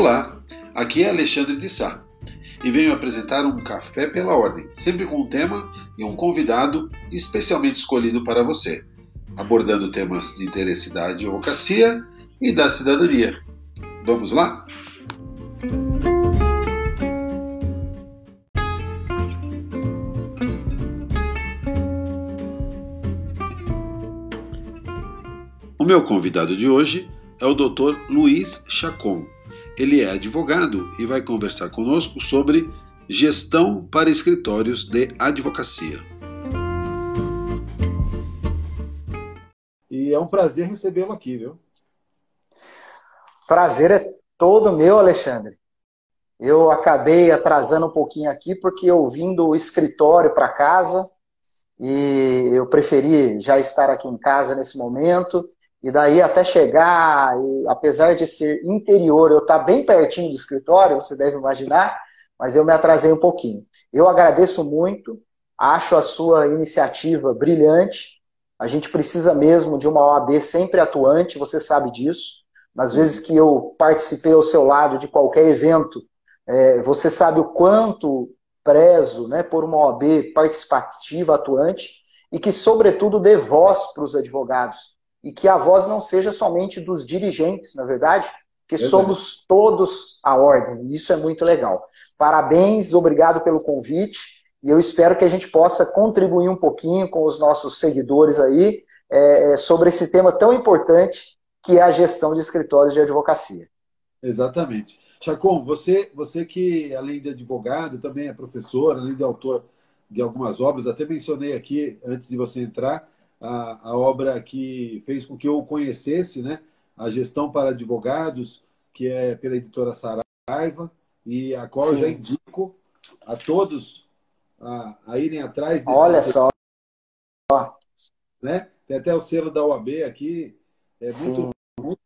Olá, aqui é Alexandre de Sá e venho apresentar um Café pela Ordem, sempre com um tema e um convidado especialmente escolhido para você, abordando temas de interesse da advocacia e da cidadania. Vamos lá? O meu convidado de hoje é o Dr. Luiz Chacon. Ele é advogado e vai conversar conosco sobre gestão para escritórios de advocacia. E é um prazer recebê-lo aqui, viu? Prazer é todo meu, Alexandre. Eu acabei atrasando um pouquinho aqui porque eu vim do escritório para casa e eu preferi já estar aqui em casa nesse momento. E daí até chegar, e, apesar de ser interior, eu estar tá bem pertinho do escritório, você deve imaginar, mas eu me atrasei um pouquinho. Eu agradeço muito, acho a sua iniciativa brilhante. A gente precisa mesmo de uma OAB sempre atuante, você sabe disso. Nas vezes que eu participei ao seu lado de qualquer evento, é, você sabe o quanto prezo né, por uma OAB participativa, atuante, e que, sobretudo, dê voz para os advogados e que a voz não seja somente dos dirigentes, na verdade, que somos todos a ordem. Isso é muito legal. Parabéns, obrigado pelo convite e eu espero que a gente possa contribuir um pouquinho com os nossos seguidores aí é, sobre esse tema tão importante que é a gestão de escritórios de advocacia. Exatamente. Chacon, você, você que, além de advogado, também é professor, além de autor de algumas obras, até mencionei aqui, antes de você entrar, a, a obra que fez com que eu conhecesse, né? A Gestão para Advogados, que é pela editora Saraiva, e a qual Sim. eu já indico a todos a, a irem atrás desse Olha só. Né? Tem até o selo da UAB aqui. É muito, muito,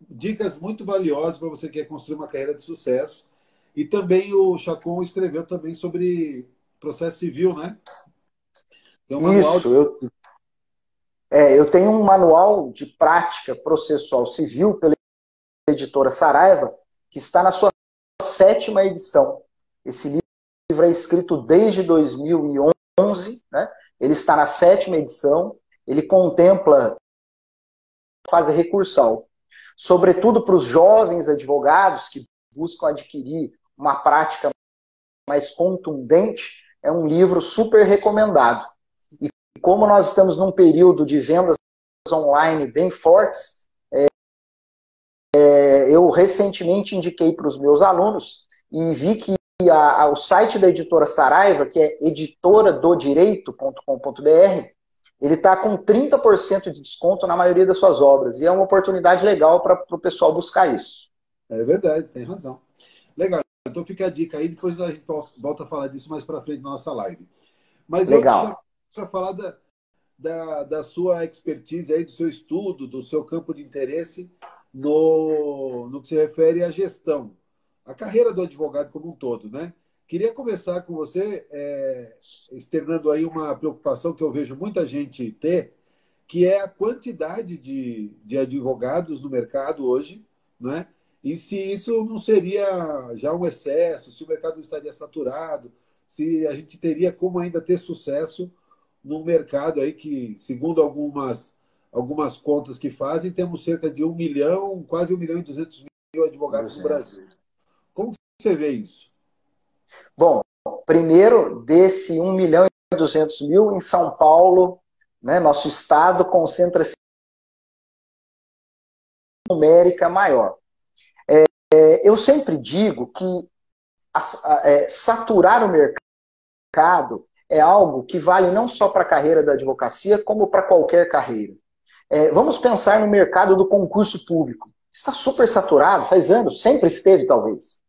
dicas muito valiosas para você que quer construir uma carreira de sucesso. E também o Chacon escreveu também sobre processo civil, né? Tem um Isso, de... eu, é, eu tenho um manual de prática processual civil pela editora Saraiva, que está na sua sétima edição. Esse livro é escrito desde 2011, né? ele está na sétima edição, ele contempla fase recursal. Sobretudo para os jovens advogados que buscam adquirir uma prática mais contundente, é um livro super recomendado como nós estamos num período de vendas online bem fortes, é, é, eu recentemente indiquei para os meus alunos e vi que a, a, o site da editora Saraiva, que é editoradodireito.com.br, ele está com 30% de desconto na maioria das suas obras. E é uma oportunidade legal para o pessoal buscar isso. É verdade, tem razão. Legal. Então fica a dica aí, depois a gente volta a falar disso mais para frente na nossa live. Mas legal. Para falar da, da, da, sua expertise, aí, do seu estudo, do seu campo de interesse no, no que se refere à gestão, a carreira do advogado como um todo, né? Queria começar com você, é, externando aí uma preocupação que eu vejo muita gente ter, que é a quantidade de, de advogados no mercado hoje, né? E se isso não seria já um excesso, se o mercado estaria saturado, se a gente teria como ainda ter sucesso num mercado aí que, segundo algumas, algumas contas que fazem, temos cerca de um milhão, quase um milhão e duzentos mil advogados no Brasil. Como você vê isso? Bom, primeiro, desse um milhão e duzentos mil, em São Paulo, né, nosso estado concentra-se numérica maior. É, é, eu sempre digo que a, a, é, saturar o mercado é algo que vale não só para a carreira da advocacia, como para qualquer carreira. É, vamos pensar no mercado do concurso público. Está super saturado, faz anos, sempre esteve, talvez.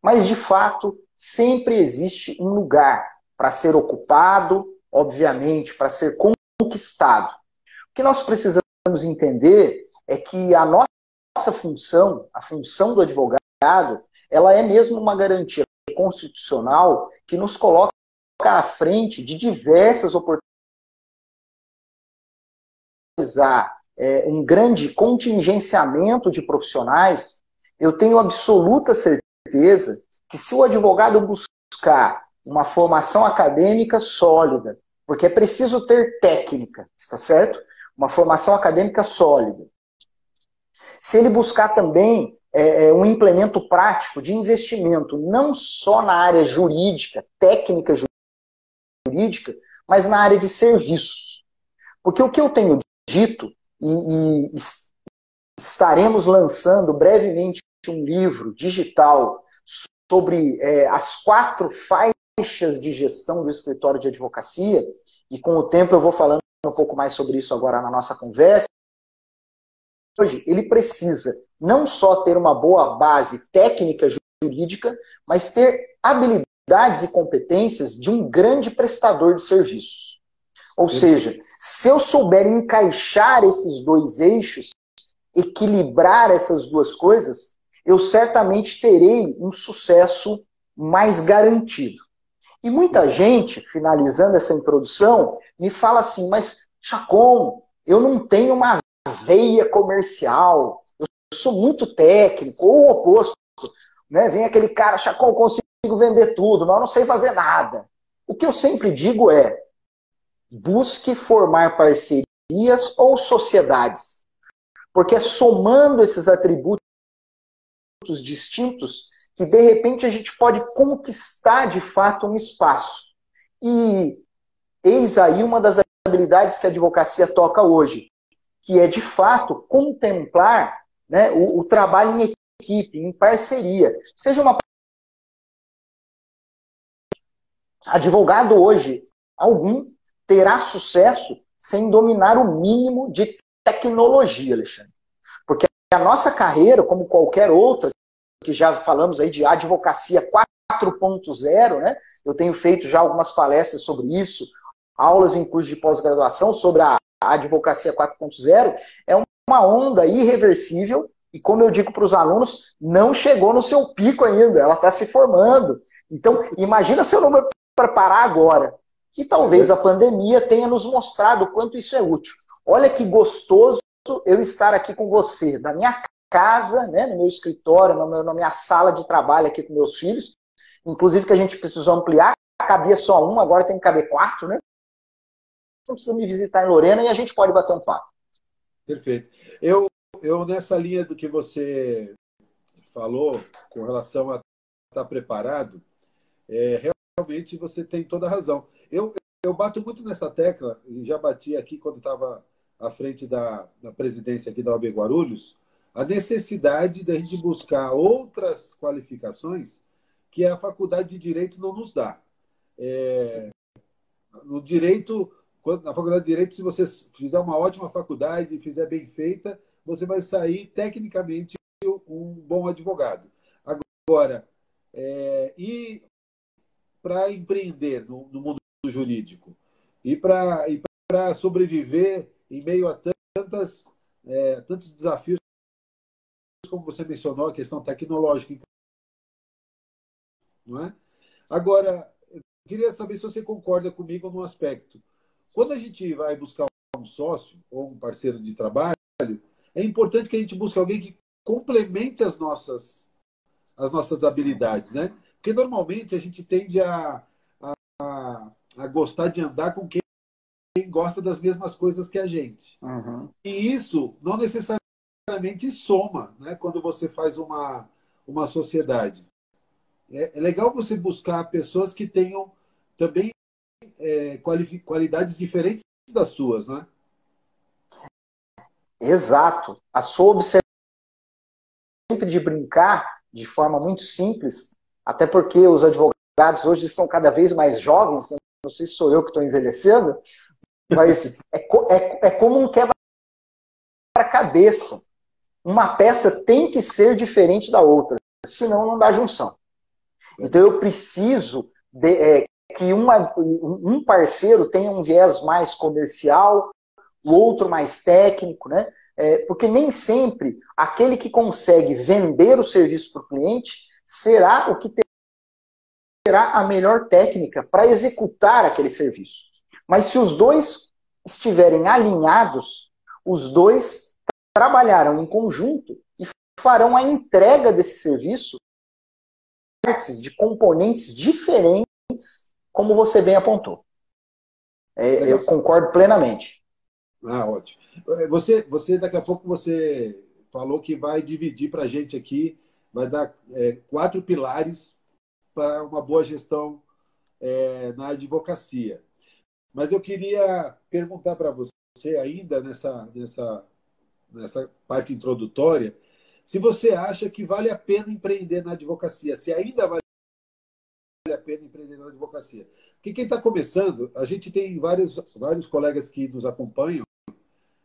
Mas, de fato, sempre existe um lugar para ser ocupado, obviamente, para ser conquistado. O que nós precisamos entender é que a nossa função, a função do advogado, ela é mesmo uma garantia constitucional que nos coloca à frente de diversas oportunidades é, um grande contingenciamento de profissionais eu tenho absoluta certeza que se o advogado buscar uma formação acadêmica sólida, porque é preciso ter técnica, está certo? Uma formação acadêmica sólida. Se ele buscar também é, é, um implemento prático de investimento, não só na área jurídica, técnica jurídica, mas na área de serviços. Porque o que eu tenho dito, e, e estaremos lançando brevemente um livro digital sobre é, as quatro faixas de gestão do escritório de advocacia, e com o tempo eu vou falando um pouco mais sobre isso agora na nossa conversa. Hoje, ele precisa não só ter uma boa base técnica jurídica, mas ter habilidades e competências de um grande prestador de serviços. Ou seja, se eu souber encaixar esses dois eixos, equilibrar essas duas coisas, eu certamente terei um sucesso mais garantido. E muita gente, finalizando essa introdução, me fala assim: mas Chacon, eu não tenho uma veia comercial, eu sou muito técnico, ou o oposto. Né? Vem aquele cara, Chacon, consigo vender tudo, mas eu não sei fazer nada. O que eu sempre digo é: busque formar parcerias ou sociedades. Porque é somando esses atributos distintos que de repente a gente pode conquistar de fato um espaço. E eis aí uma das habilidades que a advocacia toca hoje, que é de fato contemplar né, o, o trabalho em equipe, em parceria. Seja uma advogado hoje, algum terá sucesso sem dominar o mínimo de tecnologia, Alexandre. Porque a nossa carreira, como qualquer outra, que já falamos aí de advocacia 4.0, né? Eu tenho feito já algumas palestras sobre isso, aulas em curso de pós-graduação sobre a advocacia 4.0, é uma onda irreversível e, como eu digo para os alunos, não chegou no seu pico ainda, ela está se formando. Então, imagina se eu não preparar agora. E talvez a pandemia tenha nos mostrado o quanto isso é útil. Olha que gostoso eu estar aqui com você, da minha casa, né, no meu escritório, na minha sala de trabalho aqui com meus filhos. Inclusive que a gente precisou ampliar, cabia só um, agora tem que caber quatro, né? Não precisa me visitar em Lorena e a gente pode bater um papo. Perfeito. Eu, eu nessa linha do que você falou com relação a estar preparado, é, realmente você tem toda a razão. Eu, eu bato muito nessa tecla, e já bati aqui quando estava à frente da, da presidência aqui da OAB Guarulhos, a necessidade da gente buscar outras qualificações que a faculdade de direito não nos dá. É, no direito, na faculdade de direito, se você fizer uma ótima faculdade e fizer bem feita, você vai sair tecnicamente um bom advogado. Agora, é, e para empreender no, no, mundo jurídico e para sobreviver em meio a tantas, é, tantos desafios como você mencionou, a questão tecnológica. Não é? Agora, eu queria saber se você concorda comigo num aspecto. Quando a gente vai buscar um sócio ou um parceiro de trabalho, é importante que a gente busque alguém que complemente as nossas, as nossas habilidades, né? Porque normalmente a gente tende a, a, a gostar de andar com quem gosta das mesmas coisas que a gente. Uhum. E isso não necessariamente soma né, quando você faz uma, uma sociedade. É, é legal você buscar pessoas que tenham também é, qualidades diferentes das suas, né? Exato. A sua observação sempre de brincar de forma muito simples, até porque os advogados hoje estão cada vez mais jovens, não sei se sou eu que estou envelhecendo, mas é, é, é como um quebra-cabeça uma peça tem que ser diferente da outra, senão não dá junção. Então eu preciso de, é, que uma, um parceiro tenha um viés mais comercial, o outro mais técnico, né? É, porque nem sempre aquele que consegue vender o serviço para o cliente será o que terá a melhor técnica para executar aquele serviço. Mas se os dois estiverem alinhados, os dois trabalharam em conjunto e farão a entrega desse serviço partes de componentes diferentes, como você bem apontou. É, eu concordo plenamente. Ah, ótimo. Você, você daqui a pouco você falou que vai dividir para a gente aqui, vai dar é, quatro pilares para uma boa gestão é, na advocacia. Mas eu queria perguntar para você ainda nessa, nessa, nessa parte introdutória, se você acha que vale a pena empreender na advocacia, se ainda vale a pena empreender na advocacia. Porque quem está começando, a gente tem vários, vários colegas que nos acompanham,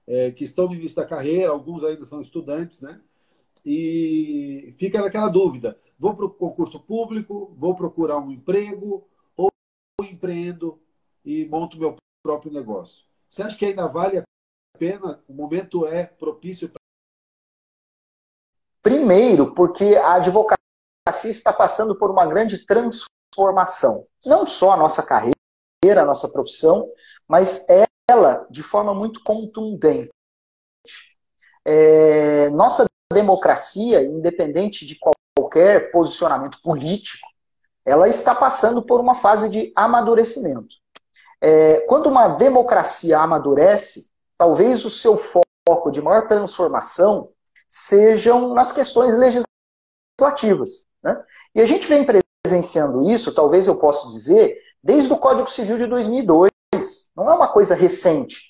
é, que estão no início da carreira, alguns ainda são estudantes, né? E fica naquela dúvida: vou para o concurso público, vou procurar um emprego, ou empreendo e monto meu próprio negócio. Você acha que ainda vale a pena? O momento é propício para. Primeiro, porque a advocacia está passando por uma grande transformação. Não só a nossa carreira, a nossa profissão, mas ela de forma muito contundente. É, nossa democracia, independente de qualquer posicionamento político, ela está passando por uma fase de amadurecimento. É, quando uma democracia amadurece, talvez o seu foco de maior transformação sejam nas questões legislativas. Né? E a gente vem presenciando isso, talvez eu possa dizer, desde o Código Civil de 2002. Não é uma coisa recente.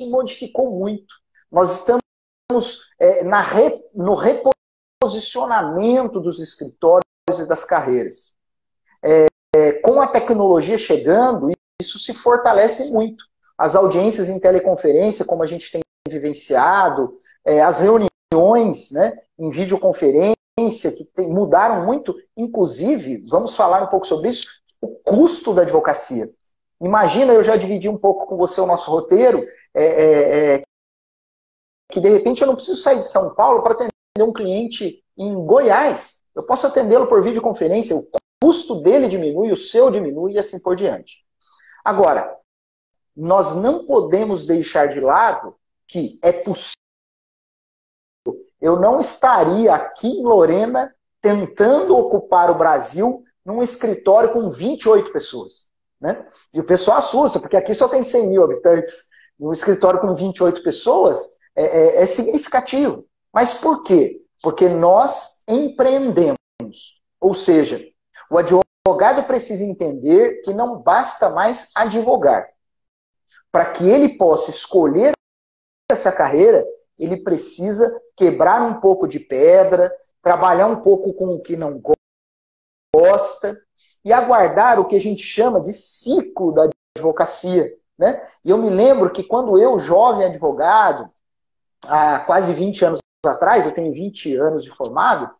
Modificou muito. Nós estamos é, na re, no reposicionamento dos escritórios e das carreiras. É, é, com a tecnologia chegando, isso se fortalece muito. As audiências em teleconferência, como a gente tem vivenciado, é, as reuniões né, em videoconferência, que tem, mudaram muito, inclusive, vamos falar um pouco sobre isso, o custo da advocacia. Imagina, eu já dividi um pouco com você o nosso roteiro, é, é, é que de repente eu não preciso sair de São Paulo para atender um cliente em Goiás. Eu posso atendê-lo por videoconferência, o custo dele diminui, o seu diminui e assim por diante. Agora, nós não podemos deixar de lado que é possível. Eu não estaria aqui em Lorena tentando ocupar o Brasil num escritório com 28 pessoas. Né? E o pessoal assusta, porque aqui só tem 100 mil habitantes. Um escritório com 28 pessoas é, é, é significativo. Mas por quê? Porque nós empreendemos. Ou seja, o advogado precisa entender que não basta mais advogar. Para que ele possa escolher essa carreira, ele precisa quebrar um pouco de pedra, trabalhar um pouco com o que não gosta e aguardar o que a gente chama de ciclo da advocacia. Né? E eu me lembro que quando eu, jovem advogado, há quase 20 anos atrás, eu tenho 20 anos de formado,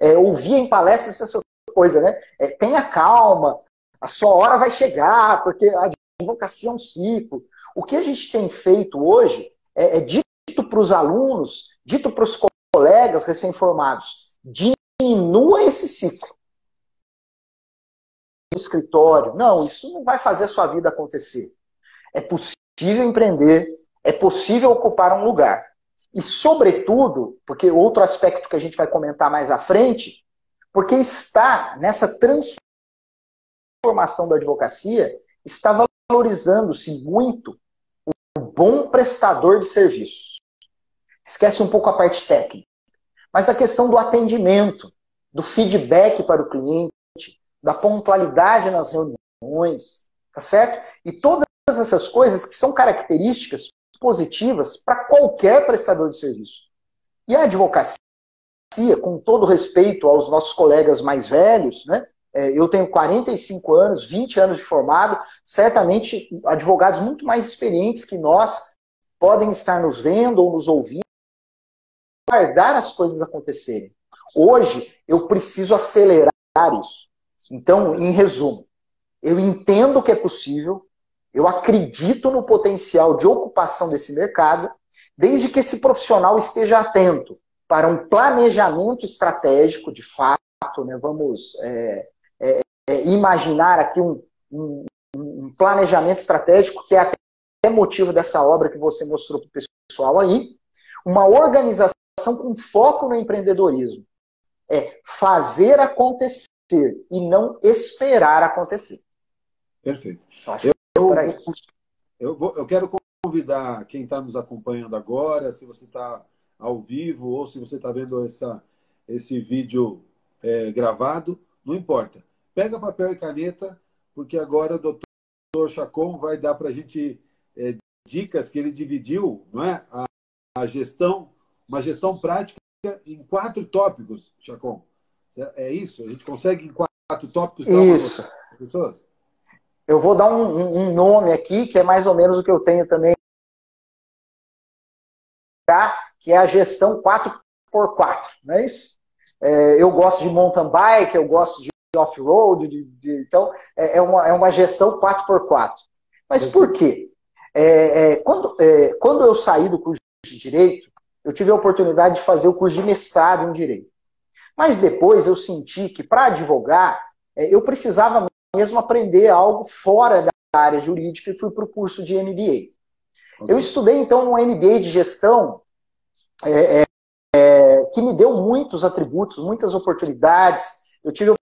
é, ouvia em palestras essa coisa, né? É, tenha calma, a sua hora vai chegar, porque a advocacia é um ciclo. O que a gente tem feito hoje é, é dito para os alunos, dito para os colegas recém-formados, diminua esse ciclo. Escritório, não, isso não vai fazer a sua vida acontecer. É possível empreender, é possível ocupar um lugar. E, sobretudo, porque outro aspecto que a gente vai comentar mais à frente, porque está nessa transformação da advocacia, está valorizando-se muito o bom prestador de serviços. Esquece um pouco a parte técnica. Mas a questão do atendimento, do feedback para o cliente, da pontualidade nas reuniões, tá certo? E todas essas coisas que são características positivas para qualquer prestador de serviço. E a advocacia, com todo respeito aos nossos colegas mais velhos, né? É, eu tenho 45 anos, 20 anos de formado, certamente advogados muito mais experientes que nós podem estar nos vendo ou nos ouvindo, guardar as coisas acontecerem. Hoje, eu preciso acelerar isso. Então, em resumo, eu entendo que é possível, eu acredito no potencial de ocupação desse mercado, desde que esse profissional esteja atento para um planejamento estratégico, de fato, né? vamos é, é, é, imaginar aqui um, um, um, planejamento estratégico, que é até motivo dessa obra que você mostrou para o pessoal aí, uma organização com foco no empreendedorismo. É fazer acontecer e não esperar acontecer. Perfeito. Eu, eu, eu, vou, eu quero convidar quem está nos acompanhando agora, se você está ao vivo ou se você está vendo essa, esse vídeo é, gravado, não importa. Pega papel e caneta, porque agora o doutor Chacon vai dar para a gente é, dicas que ele dividiu, não é? A, a, gestão, uma gestão prática em quatro tópicos, Chacon. É isso? A gente consegue em quatro tópicos as pessoas? Eu vou dar um, um, nome aqui, que é mais ou menos o que eu tenho também, que é a gestão 4x4, não é isso? É, eu gosto de mountain bike, eu gosto de off-road, então é, é, uma, é uma gestão 4x4. Mas por quê? É, é, quando, é, quando eu saí do curso de Direito, eu tive a oportunidade de fazer o curso de mestrado em Direito. Mas depois eu senti que para advogar, é, eu precisava mesmo aprender algo fora da área jurídica e fui para o curso de MBA. Okay. Eu estudei então um MBA de gestão é, é, que me deu muitos atributos, muitas oportunidades. Eu tive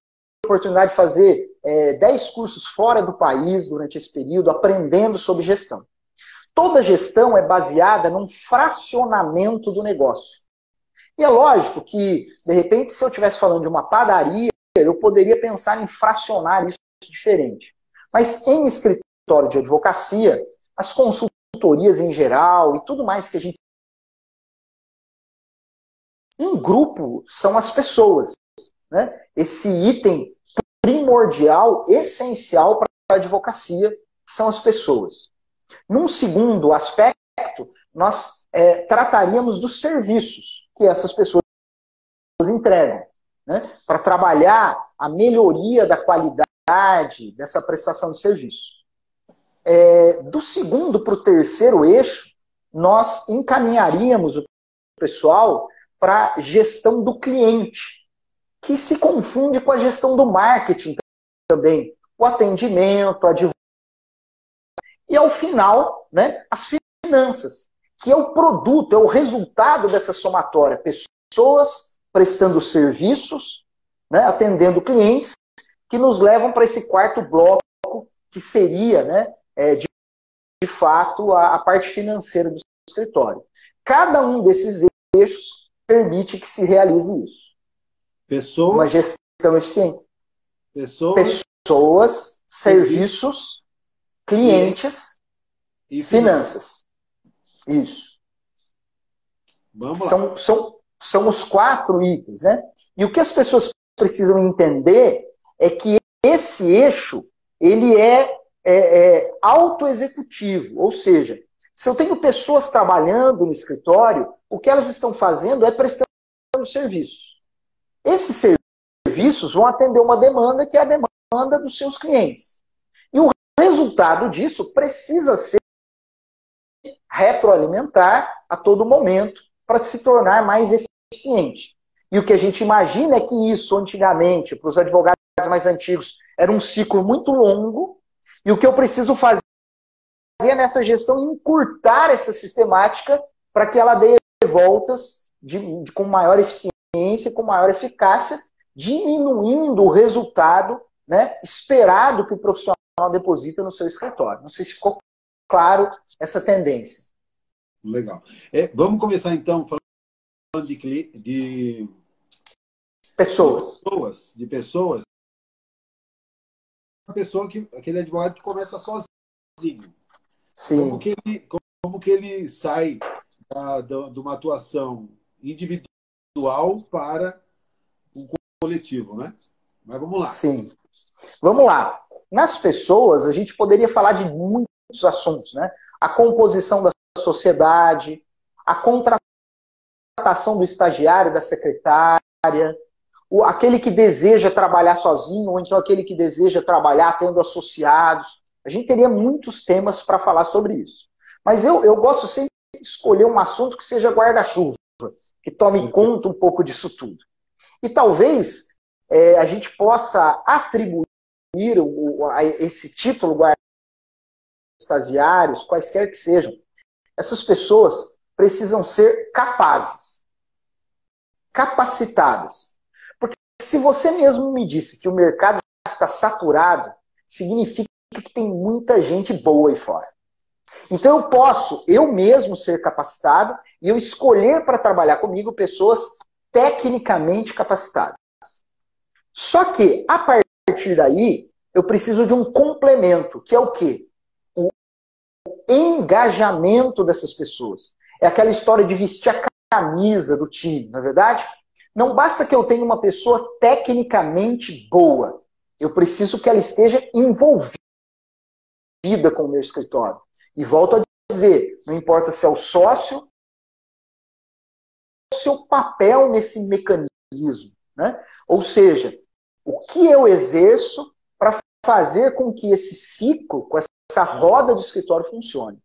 oportunidade de fazer é, 10 cursos fora do país durante esse período, aprendendo sobre gestão. Toda gestão é baseada num fracionamento do negócio. E é lógico que, de repente, se eu estivesse falando de uma padaria, eu poderia pensar em fracionar isso diferente. Mas em escritório de advocacia, as consultorias em geral e tudo mais que a gente. Um grupo são as pessoas. Né? Esse item primordial, essencial para a advocacia, são as pessoas. Num segundo aspecto, nós é, trataríamos dos serviços que essas pessoas entregam, né? para trabalhar a melhoria da qualidade dessa prestação de serviço. É, do segundo para o terceiro eixo, nós encaminharíamos o pessoal para gestão do cliente, que se confunde com a gestão do marketing também, o atendimento, a divulgação. E ao final, né, as finanças, que é o produto, é o resultado dessa somatória. Pessoas prestando serviços, né, atendendo clientes, que nos levam para esse quarto bloco, que seria, né, é, de, de fato, a, a parte financeira do escritório. Cada um desses eixos permite que se realize isso. Pessoas. Uma gestão eficiente. Pessoas. Pessoas, serviços, clientes e finanças. Isso. Vamos lá. São, são, são os quatro itens, né? E o que as pessoas precisam entender é que esse eixo ele é, é, é autoexecutivo, ou seja, se eu tenho pessoas trabalhando no escritório, o que elas estão fazendo é prestando serviços. Esses serviços vão atender uma demanda que é a demanda dos seus clientes. E o resultado disso precisa ser retroalimentar a todo momento para se tornar mais eficiente. E o que a gente imagina é que isso, antigamente, para os advogados mais antigos, era um ciclo muito longo, e o que eu preciso fazer nessa gestão é encurtar essa sistemática para que ela dê voltas de, de, com maior eficiência eficiência, com maior eficácia, diminuindo o resultado né, esperado que o profissional deposita no seu escritório. Não sei se ficou claro essa tendência. Legal. É, vamos começar então falando de, de pessoas. Pessoas, de pessoas. Uma pessoa que aquele advogado que começa sozinho. Sim. Como que ele, como que ele sai da, da, de uma atuação individual individual para um coletivo, né? Mas vamos lá. Sim. Vamos lá. Nas pessoas, a gente poderia falar de muitos assuntos, né? A composição da sociedade, a contratação do estagiário, da secretária, o, aquele que deseja trabalhar sozinho, ou então aquele que deseja trabalhar tendo associados. A gente teria muitos temas para falar sobre isso. Mas eu, eu gosto sempre de escolher um assunto que seja guarda-chuva que tome conta um pouco disso tudo. E talvez é, a gente possa atribuir o, a esse título guarda estagiários, quaisquer que sejam. Essas pessoas precisam ser capazes. capacitadas. Porque se você mesmo me disse que o mercado está saturado, significa que tem muita gente boa aí fora. Então eu posso, eu mesmo, ser capacitado e eu escolher para trabalhar comigo pessoas tecnicamente capacitadas. Só que, a partir daí, eu preciso de um complemento, que é o quê? O engajamento dessas pessoas. É aquela história de vestir a camisa do time, não é verdade? Não basta que eu tenha uma pessoa tecnicamente boa. Eu preciso que ela esteja envolvida com o meu escritório. E volto a dizer, não importa se é o sócio, o seu papel nesse mecanismo. Né? Ou seja, o que eu exerço para fazer com que esse ciclo, com essa roda do escritório funcione.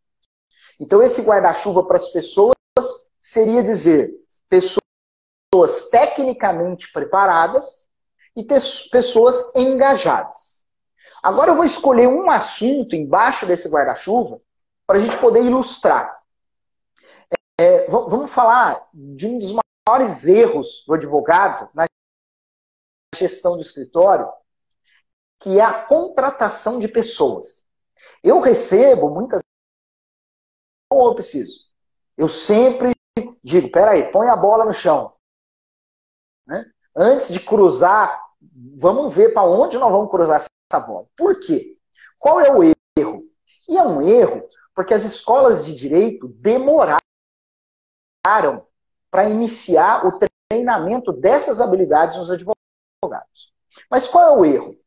Então, esse guarda-chuva para as pessoas seria dizer pessoas tecnicamente preparadas e pessoas engajadas. Agora eu vou escolher um assunto embaixo desse guarda-chuva para a gente poder ilustrar. É, vamos falar de um dos maiores erros do advogado na gestão do escritório, que é a contratação de pessoas. Eu recebo muitas ou eu preciso. Eu sempre digo, peraí, põe a bola no chão. Né? Antes de cruzar, vamos ver para onde nós vamos cruzar essa bola. Por quê? Qual é o erro? E é um erro porque as escolas de direito demoraram para iniciar o treinamento dessas habilidades nos advogados. Mas qual é o erro?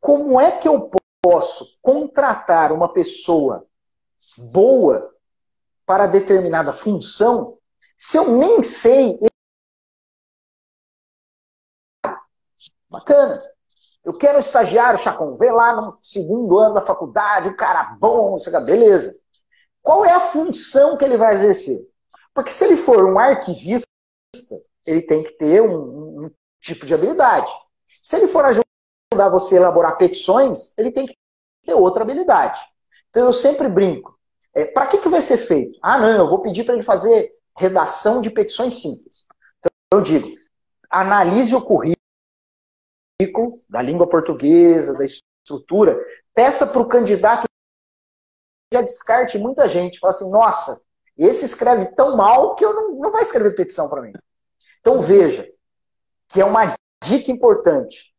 Como é que eu posso contratar uma pessoa boa para determinada função se eu nem sei. Bacana. Eu quero um estagiário, Chacon, vê lá no segundo ano da faculdade, um cara bom, beleza. Qual é a função que ele vai exercer? Porque se ele for um arquivista, ele tem que ter um, um tipo de habilidade. Se ele for ajudar você a elaborar petições, ele tem que ter outra habilidade. Então eu sempre brinco. É, para que, que vai ser feito? Ah, não, eu vou pedir para ele fazer redação de petições simples. Então eu digo, analise o currículo da língua portuguesa, da estrutura, peça para o candidato já descarte muita gente. Fala assim, nossa, esse escreve tão mal que eu não, não vai escrever petição para mim. Então veja, que é uma dica importante.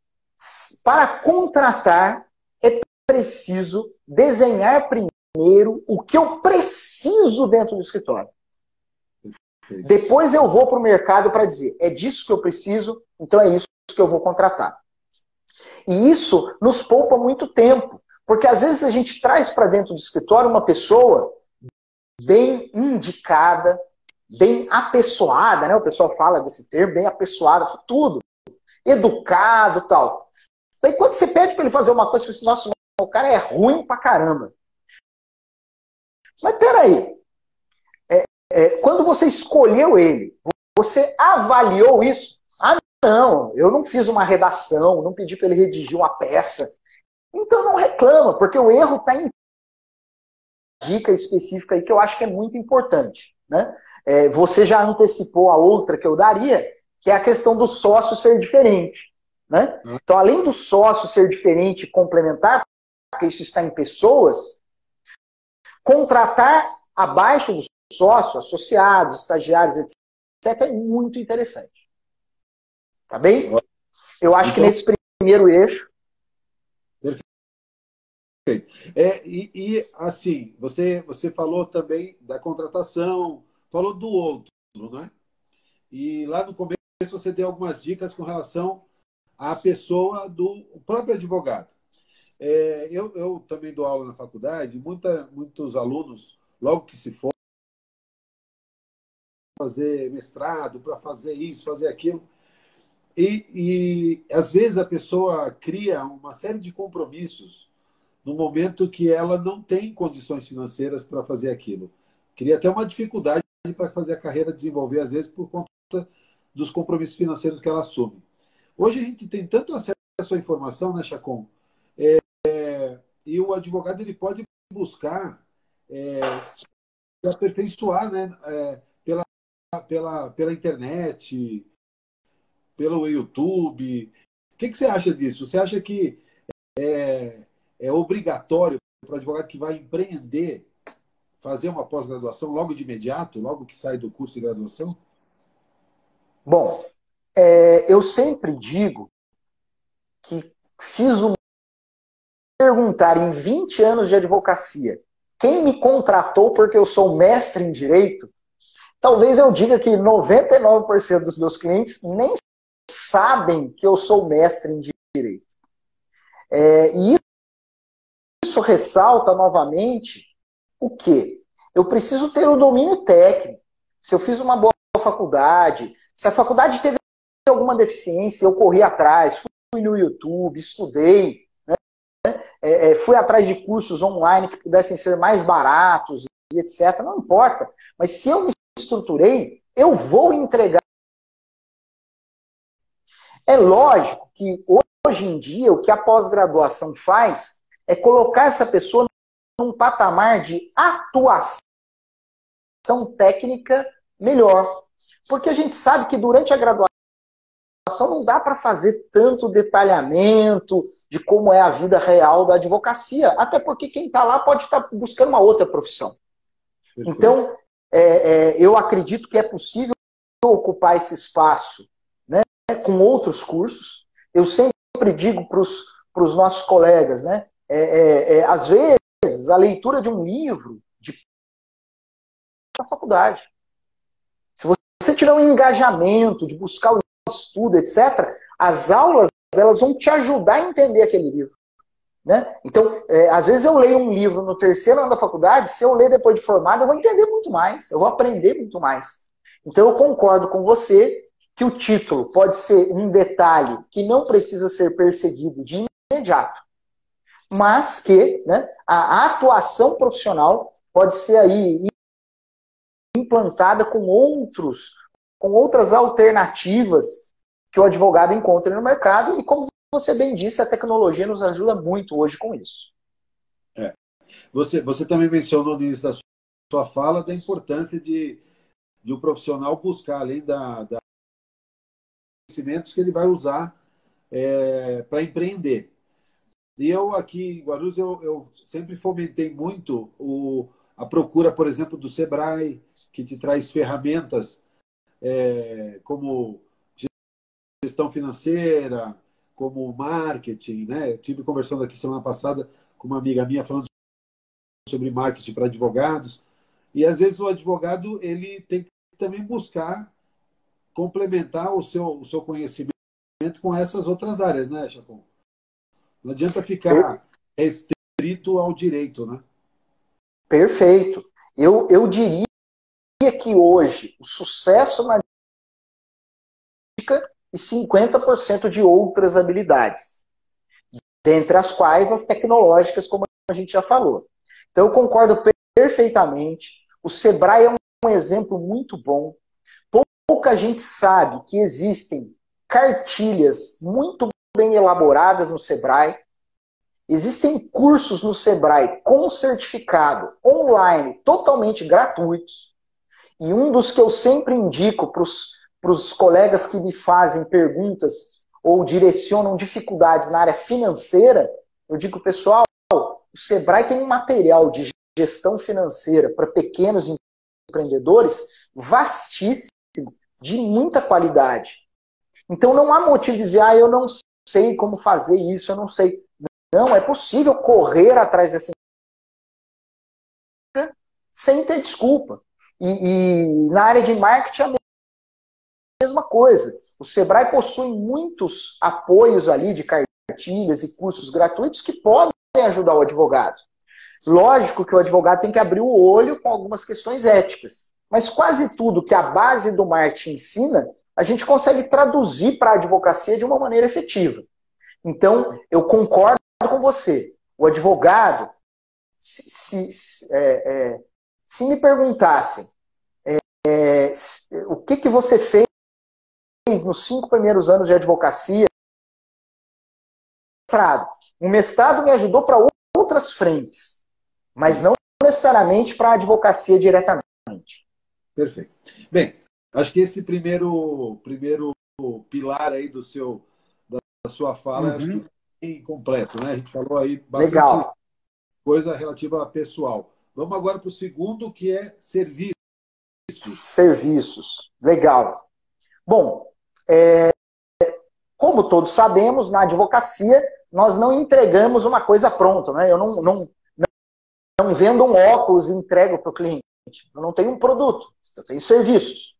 Para contratar, é preciso desenhar primeiro o que eu preciso dentro do escritório. Depois eu vou para o mercado para dizer, é disso que eu preciso, então é isso que eu vou contratar. E isso nos poupa muito tempo, porque às vezes a gente traz para dentro do escritório uma pessoa bem indicada, bem apessoada, né? O pessoal fala desse termo, bem apessoada, tudo, educado tal. Daí quando você pede para ele fazer uma coisa, você fala assim, nossa, o cara é ruim pra caramba. Mas peraí, é, é, quando você escolheu ele, você avaliou isso? Ah, não, eu não fiz uma redação, não pedi para ele redigir uma peça. Então não reclama, porque o erro está em dica específica aí que eu acho que é muito importante. Né? É, você já antecipou a outra que eu daria, que é a questão do sócio ser diferente. Né? Hum. Então, além do sócio ser diferente e complementar, porque isso está em pessoas, contratar abaixo do sócio, associados, estagiários, etc., é muito interessante. Tá bem? Eu acho então, que nesse primeiro eixo. Perfeito. É, e, e, assim, você, você falou também da contratação, falou do outro, né? E lá no começo você deu algumas dicas com relação à pessoa do próprio advogado. É, eu, eu também dou aula na faculdade, muita, muitos alunos, logo que se for fazer mestrado, para fazer isso, fazer aquilo, e, e às vezes a pessoa cria uma série de compromissos no momento que ela não tem condições financeiras para fazer aquilo. Cria até uma dificuldade para fazer a carreira desenvolver, às vezes, por conta dos compromissos financeiros que ela assume. Hoje a gente tem tanto acesso à informação, né, Chacon? E o advogado ele pode buscar é, se aperfeiçoar né, é, pela, pela internet, pelo YouTube. O que, que você acha disso? Você acha que é, é obrigatório para o advogado que vai empreender fazer uma pós-graduação logo de imediato, logo que sai do curso de graduação? Bom, é, eu sempre digo que fiz um perguntar em 20 anos de advocacia quem me contratou porque eu sou mestre em direito, talvez eu diga que 99% dos meus clientes nem sabem que eu sou mestre em direito. É, e isso ressalta novamente o quê? Eu preciso ter o domínio técnico. Se eu fiz uma boa faculdade, se a faculdade teve alguma deficiência, eu corri atrás, fui no YouTube, estudei, é, é, fui atrás de cursos online que pudessem ser mais baratos e etc. Não importa. Mas se eu me estruturei, eu vou entregar. É lógico que hoje em dia o que a pós-graduação faz é colocar essa pessoa num patamar de atuação técnica melhor. Porque a gente sabe que durante a graduação não dá para fazer tanto detalhamento de como é a vida real da advocacia, até porque quem está lá pode estar tá buscando uma outra profissão. Então, é, é, eu acredito que é possível ocupar esse espaço né, com outros cursos. Eu sempre digo para os nossos colegas, né, é, é, é, às vezes, a leitura de um livro de na faculdade. Se você tiver um engajamento de buscar o estudo, etc., as aulas elas vão te ajudar a entender aquele livro. Né? Então, é, às vezes eu leio um livro no terceiro ano da faculdade, se eu ler depois de formado, eu vou entender muito mais, eu vou aprender muito mais. Então, eu concordo com você que o título pode ser um detalhe que não precisa ser perseguido de imediato, mas que né, a atuação profissional pode ser aí implantada com outros com outras alternativas que o advogado encontra no mercado e, como você bem disse, a tecnologia nos ajuda muito hoje com isso. É. Você, você também mencionou no início da sua fala da importância de, de um profissional buscar, além da, da conhecimentos que ele vai usar é, para empreender. E eu aqui em Guarulhos, eu, eu sempre fomentei muito o, a procura, por exemplo, do Sebrae, que te traz ferramentas é, como gestão financeira, como marketing, né? Eu tive conversando aqui semana passada com uma amiga minha falando sobre marketing para advogados. E às vezes o advogado ele tem que também buscar complementar o seu, o seu conhecimento com essas outras áreas, né, Chacon? Não adianta ficar restrito ao direito, né? Perfeito. Eu, eu diria que hoje o sucesso na e 50% de outras habilidades, dentre as quais as tecnológicas, como a gente já falou. Então eu concordo perfeitamente. O Sebrae é um exemplo muito bom. Pouca gente sabe que existem cartilhas muito bem elaboradas no Sebrae. Existem cursos no Sebrae com certificado online, totalmente gratuitos. E um dos que eu sempre indico para os colegas que me fazem perguntas ou direcionam dificuldades na área financeira, eu digo, pessoal, o Sebrae tem um material de gestão financeira para pequenos empreendedores vastíssimo, de muita qualidade. Então não há motivo de dizer, ah, eu não sei como fazer isso, eu não sei. Não, é possível correr atrás dessa sem ter desculpa. E, e na área de marketing, a mesma coisa. O Sebrae possui muitos apoios ali de cartilhas e cursos gratuitos que podem ajudar o advogado. Lógico que o advogado tem que abrir o olho com algumas questões éticas. Mas quase tudo que a base do marketing ensina, a gente consegue traduzir para a advocacia de uma maneira efetiva. Então, eu concordo com você. O advogado, se, se, se, é, é, se me perguntassem é, o que, que você fez nos cinco primeiros anos de advocacia? Mestrado. O mestrado me ajudou para outras frentes, mas não necessariamente para a advocacia diretamente. Perfeito. Bem, Acho que esse primeiro, primeiro pilar aí do seu, da sua fala, uhum. é completo, né? A gente falou aí bastante Legal. coisa relativa a pessoal. Vamos agora para o segundo, que é serviços. Serviços. Legal. Bom, é, como todos sabemos, na advocacia, nós não entregamos uma coisa pronta. Né? Eu não, não, não vendo um óculos e entrego para o cliente. Eu não tenho um produto, eu tenho serviços.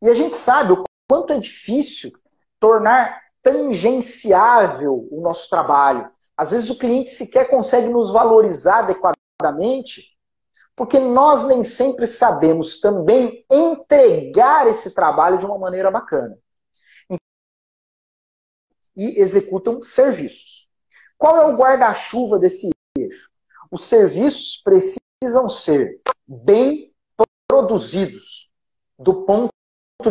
E a gente sabe o quanto é difícil tornar tangenciável o nosso trabalho. Às vezes o cliente sequer consegue nos valorizar adequadamente, porque nós nem sempre sabemos também entregar esse trabalho de uma maneira bacana. E executam serviços. Qual é o guarda-chuva desse eixo? Os serviços precisam ser bem produzidos do ponto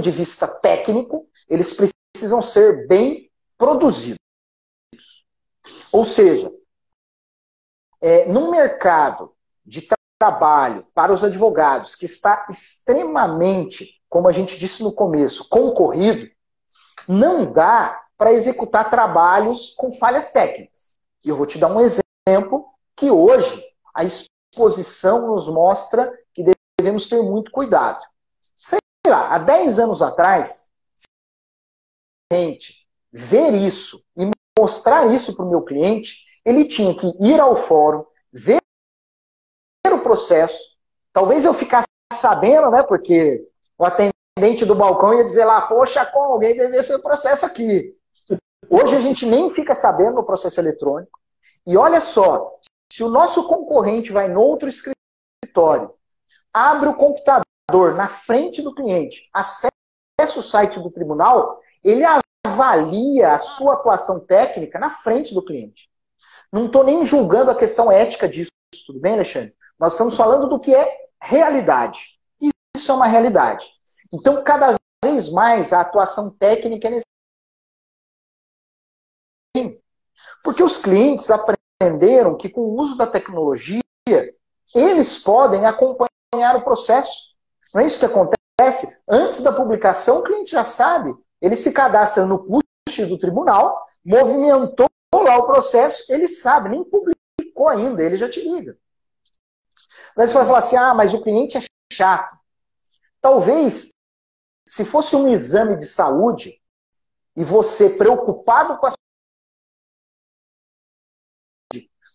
de vista técnico, eles precisam ser bem produzidos. Ou seja, é, num mercado de trabalho para os advogados que está extremamente, como a gente disse no começo, concorrido, não dá para executar trabalhos com falhas técnicas. E eu vou te dar um exemplo que hoje a exposição nos mostra que devemos ter muito cuidado. Sei lá, há 10 anos atrás, gente ver isso e mostrar isso para o meu cliente, ele tinha que ir ao fórum, ver processo, talvez eu ficasse sabendo, né, porque o atendente do balcão ia dizer lá, poxa, com alguém vai ver seu processo aqui. Hoje a gente nem fica sabendo no processo eletrônico. E olha só, se o nosso concorrente vai no outro escritório, abre o computador na frente do cliente, acessa o site do tribunal, ele avalia a sua atuação técnica na frente do cliente. Não estou nem julgando a questão ética disso, tudo bem, Alexandre? Nós estamos falando do que é realidade. Isso é uma realidade. Então, cada vez mais a atuação técnica é necessária. Porque os clientes aprenderam que com o uso da tecnologia, eles podem acompanhar o processo. Não é isso que acontece? Antes da publicação, o cliente já sabe. Ele se cadastra no push do tribunal, movimentou lá o processo, ele sabe, nem publicou ainda, ele já te liga. Daí você vai falar assim: ah, mas o cliente é chato. Talvez, se fosse um exame de saúde e você preocupado com a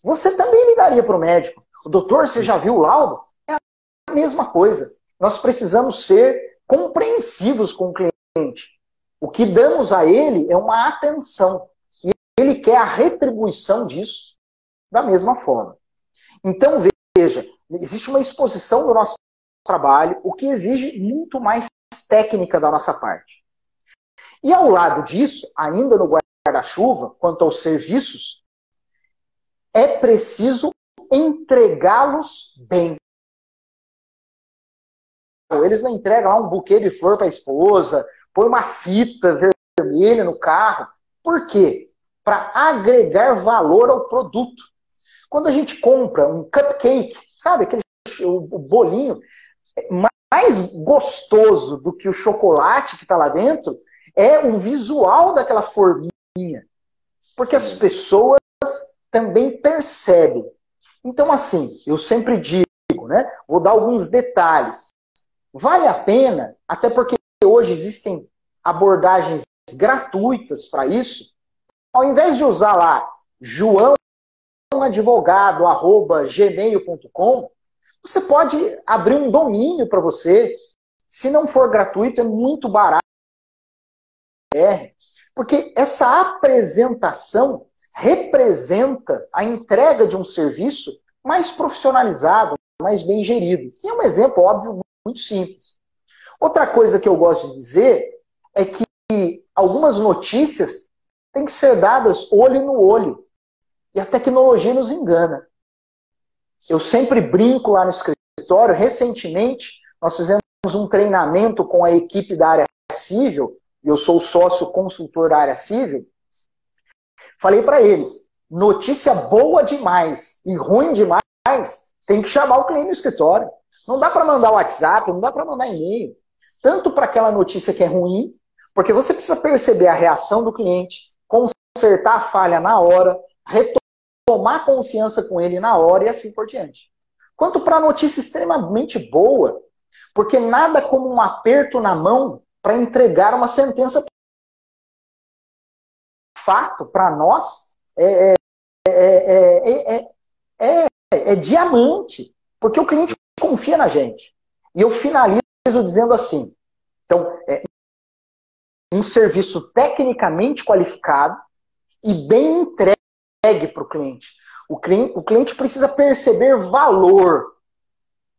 você também ligaria para o médico. Doutor, você já viu o laudo? É a mesma coisa. Nós precisamos ser compreensivos com o cliente. O que damos a ele é uma atenção. E ele quer a retribuição disso da mesma forma. Então, veja, existe uma exposição do nosso trabalho, o que exige muito mais técnica da nossa parte. E ao lado disso, ainda no guarda-chuva, quanto aos serviços, é preciso entregá-los bem. Eles não entregam lá um buquê de flor para a esposa, põe uma fita vermelha no carro. Por quê? Para agregar valor ao produto. Quando a gente compra um cupcake, sabe aquele o bolinho mais gostoso do que o chocolate que está lá dentro é o visual daquela forminha. Porque as pessoas também percebem. Então, assim, eu sempre digo, né? Vou dar alguns detalhes. Vale a pena, até porque hoje existem abordagens gratuitas para isso. Ao invés de usar lá João advogado gmail.com você pode abrir um domínio para você. Se não for gratuito, é muito barato. Porque essa apresentação representa a entrega de um serviço mais profissionalizado, mais bem gerido. E é um exemplo óbvio muito simples. Outra coisa que eu gosto de dizer é que algumas notícias têm que ser dadas olho no olho. E a tecnologia nos engana. Eu sempre brinco lá no escritório. Recentemente, nós fizemos um treinamento com a equipe da área civil, eu sou sócio consultor da área civil. Falei para eles: notícia boa demais e ruim demais, tem que chamar o cliente no escritório. Não dá para mandar WhatsApp, não dá para mandar e-mail. tanto para aquela notícia que é ruim, porque você precisa perceber a reação do cliente, consertar a falha na hora, retomar confiança com ele na hora e assim por diante. Quanto para notícia extremamente boa, porque nada como um aperto na mão para entregar uma sentença. Fato, para nós, é, é, é, é, é diamante, porque o cliente confia na gente. E eu finalizo dizendo assim: então, é um serviço tecnicamente qualificado e bem entregue para o cliente. O cliente. O cliente precisa perceber valor,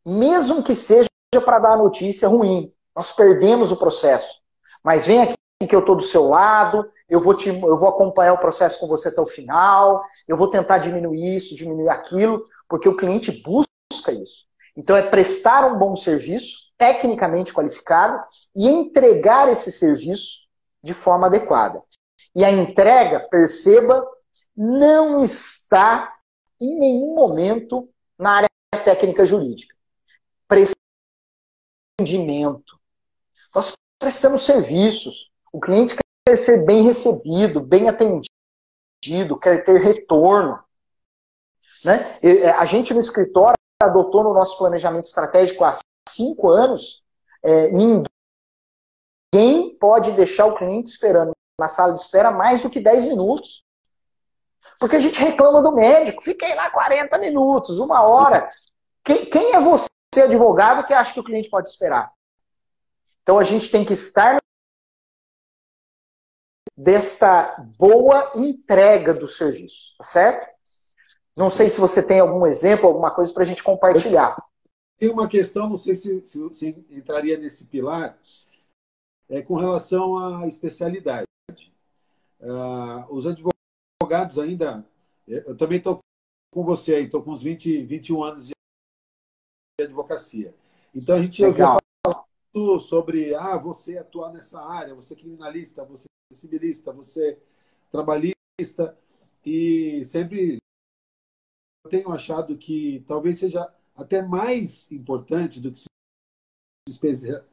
mesmo que seja para dar a notícia ruim. Nós perdemos o processo. Mas vem aqui que eu estou do seu lado, eu vou, te, eu vou acompanhar o processo com você até o final, eu vou tentar diminuir isso, diminuir aquilo, porque o cliente busca isso. Então, é prestar um bom serviço, tecnicamente qualificado, e entregar esse serviço de forma adequada. E a entrega, perceba, não está em nenhum momento na área técnica jurídica. Prestendimento. Nós prestamos serviços. O cliente quer ser bem recebido, bem atendido, quer ter retorno. Né? É, a gente no escritório adotou no nosso planejamento estratégico há cinco anos, é, ninguém pode deixar o cliente esperando na sala de espera mais do que 10 minutos. Porque a gente reclama do médico, fiquei lá 40 minutos, uma hora. Quem, quem é você, advogado, que acha que o cliente pode esperar? Então a gente tem que estar desta boa entrega do serviço, tá certo? Não sei se você tem algum exemplo, alguma coisa para a gente compartilhar. Tem uma questão, não sei se, se, se entraria nesse pilar, é com relação à especialidade. Uh, os advogados ainda. Eu também estou com você aí, estou com uns 20, 21 anos de advocacia. Então a gente Legal. ouviu sobre ah, você atuar nessa área, você é criminalista, você é civilista, você é trabalhista, e sempre eu tenho achado que talvez seja até mais importante do que se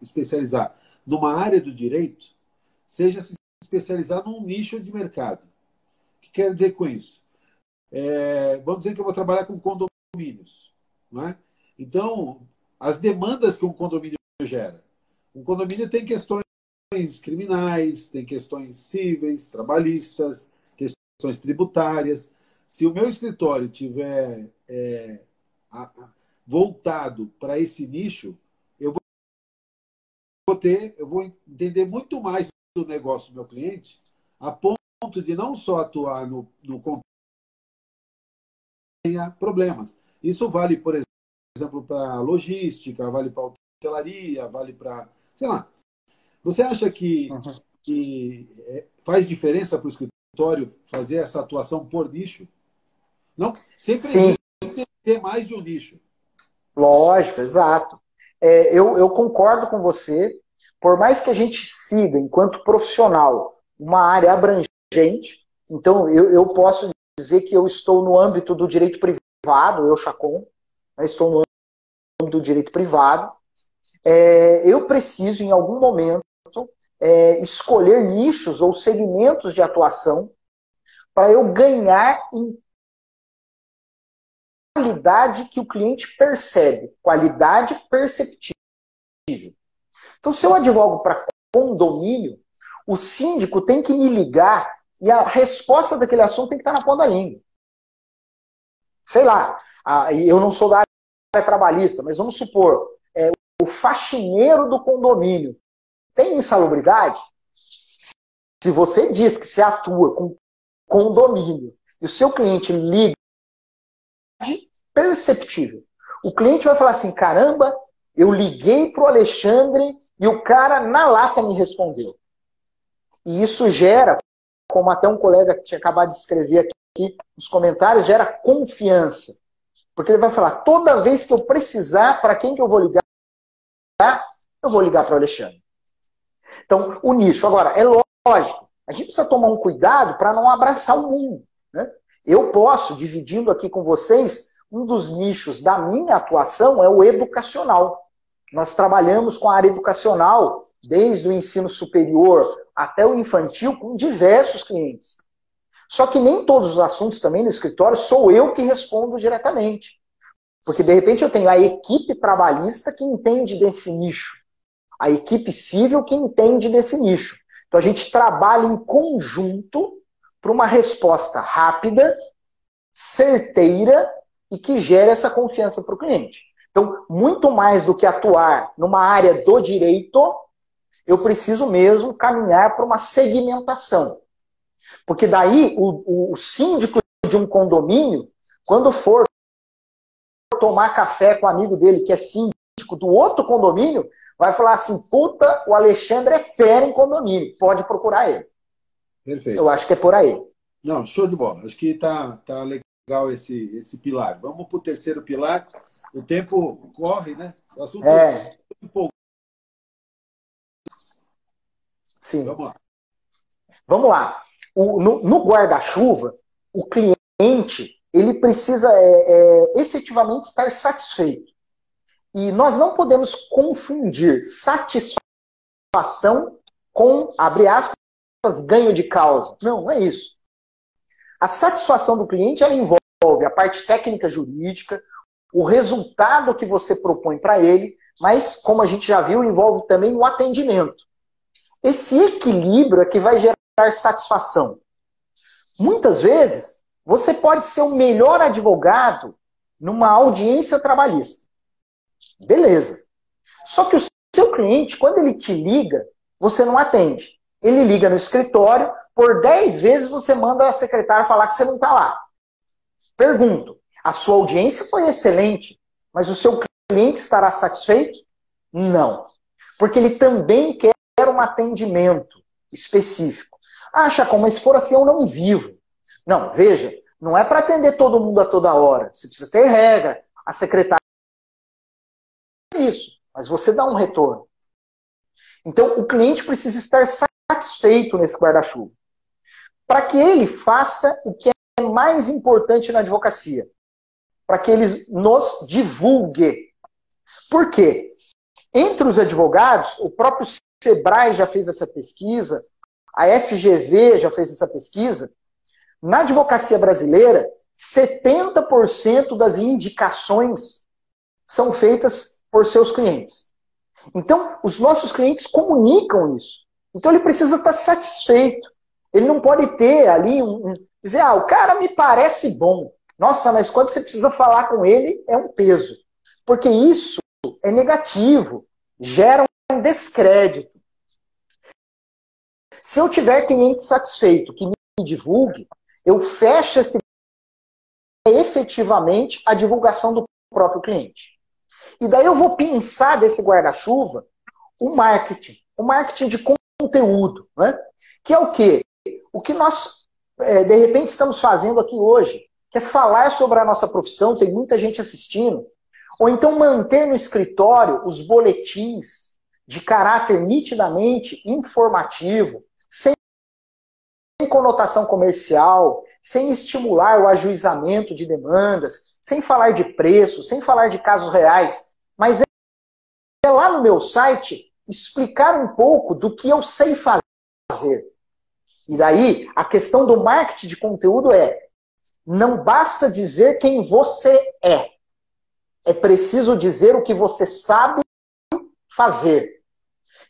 especializar numa área do direito, seja se especializar num nicho de mercado. Que quer dizer com isso? É, vamos dizer que eu vou trabalhar com condomínios. É? Então, as demandas que um condomínio gera. Um condomínio tem questões criminais, tem questões cíveis, trabalhistas, questões tributárias. Se o meu escritório tiver é, a, a, voltado para esse nicho, eu vou ter, eu vou entender muito mais do negócio do meu cliente, a ponto de não só atuar no, no tenha problemas. Isso vale, por exemplo, para logística, vale para hotelaria, vale para, sei lá. Você acha que, uhum. que é, faz diferença para o escritório fazer essa atuação por nicho? Não? Sempre Sim. ter mais de um nicho. Lógico, exato. É, eu, eu concordo com você. Por mais que a gente siga, enquanto profissional, uma área abrangente, então eu, eu posso dizer que eu estou no âmbito do direito privado, eu, Chacon, né, estou no âmbito do direito privado. É, eu preciso, em algum momento, é, escolher nichos ou segmentos de atuação para eu ganhar em qualidade que o cliente percebe, qualidade perceptível. Então, se eu advogo para condomínio, o síndico tem que me ligar e a resposta daquele assunto tem que estar na ponta da língua. Sei lá, eu não sou da área trabalhista, mas vamos supor, é, o faxineiro do condomínio tem insalubridade? Se você diz que você atua com condomínio e o seu cliente liga perceptível. O cliente vai falar assim: caramba, eu liguei para o Alexandre e o cara na lata me respondeu. E isso gera, como até um colega que tinha acabado de escrever aqui nos comentários, gera confiança. Porque ele vai falar: toda vez que eu precisar, para quem que eu vou ligar? Eu vou ligar para o Alexandre. Então, o nicho. Agora, é lógico, a gente precisa tomar um cuidado para não abraçar o mundo. Né? Eu posso, dividindo aqui com vocês, um dos nichos da minha atuação é o educacional. Nós trabalhamos com a área educacional, desde o ensino superior até o infantil, com diversos clientes. Só que nem todos os assuntos também no escritório sou eu que respondo diretamente. Porque de repente eu tenho a equipe trabalhista que entende desse nicho, a equipe civil que entende desse nicho. Então a gente trabalha em conjunto para uma resposta rápida, certeira e que gere essa confiança para o cliente. Então, muito mais do que atuar numa área do direito, eu preciso mesmo caminhar para uma segmentação. Porque daí o, o, síndico de um condomínio, quando for tomar café com o amigo dele, que é síndico do outro condomínio, vai falar assim: puta, o Alexandre é fera em condomínio, pode procurar ele. Perfeito. Eu acho que é por aí. Não, show de bola. Acho que tá, tá legal esse, esse pilar. Vamos para o terceiro pilar. O tempo corre, né? O assunto é. é um pouco. Sim. Vamos lá. Vamos lá. O, no, no guarda-chuva, o cliente ele precisa é, é, efetivamente estar satisfeito. E nós não podemos confundir satisfação com, abre aspas, ganho de causa. Não, não é isso. A satisfação do cliente ela envolve a parte técnica jurídica, o resultado que você propõe para ele, mas, como a gente já viu, envolve também o atendimento. Esse equilíbrio é que vai gerar satisfação. Muitas vezes, você pode ser o melhor advogado numa audiência trabalhista. Beleza. Só que o seu cliente, quando ele te liga, você não atende. Ele liga no escritório, por 10 vezes você manda a secretária falar que você não está lá. Pergunto: a sua audiência foi excelente, mas o seu cliente estará satisfeito? Não. Porque ele também quer um atendimento específico. Acha como, se for assim eu não vivo. Não, veja, não é para atender todo mundo a toda hora. Você precisa ter regra. A secretária isso, mas você dá um retorno. Então, o cliente precisa estar satisfeito nesse guarda-chuva. Para que ele faça o que é mais importante na advocacia. Para que ele nos divulgue. Por quê? Entre os advogados, o próprio Sebrae já fez essa pesquisa, a FGV já fez essa pesquisa. Na advocacia brasileira, 70% das indicações são feitas por seus clientes. Então, os nossos clientes comunicam isso. Então, ele precisa estar satisfeito. Ele não pode ter ali um, dizer, ah, o cara me parece bom. Nossa, mas quando você precisa falar com ele, é um peso. Porque isso é negativo, gera um descrédito. Se eu tiver cliente satisfeito que me divulgue, eu fecho esse efetivamente a divulgação do próprio cliente. E daí eu vou pensar desse guarda-chuva o marketing, o marketing de conteúdo, né? que é o quê? O que nós, é, de repente, estamos fazendo aqui hoje, que é falar sobre a nossa profissão, tem muita gente assistindo, ou então manter no escritório os boletins de caráter nitidamente informativo, sem conotação comercial, sem estimular o ajuizamento de demandas, sem falar de preço, sem falar de casos reais, mas é lá no meu site explicar um pouco do que eu sei fazer. E daí, a questão do marketing de conteúdo é: não basta dizer quem você é. É preciso dizer o que você sabe fazer.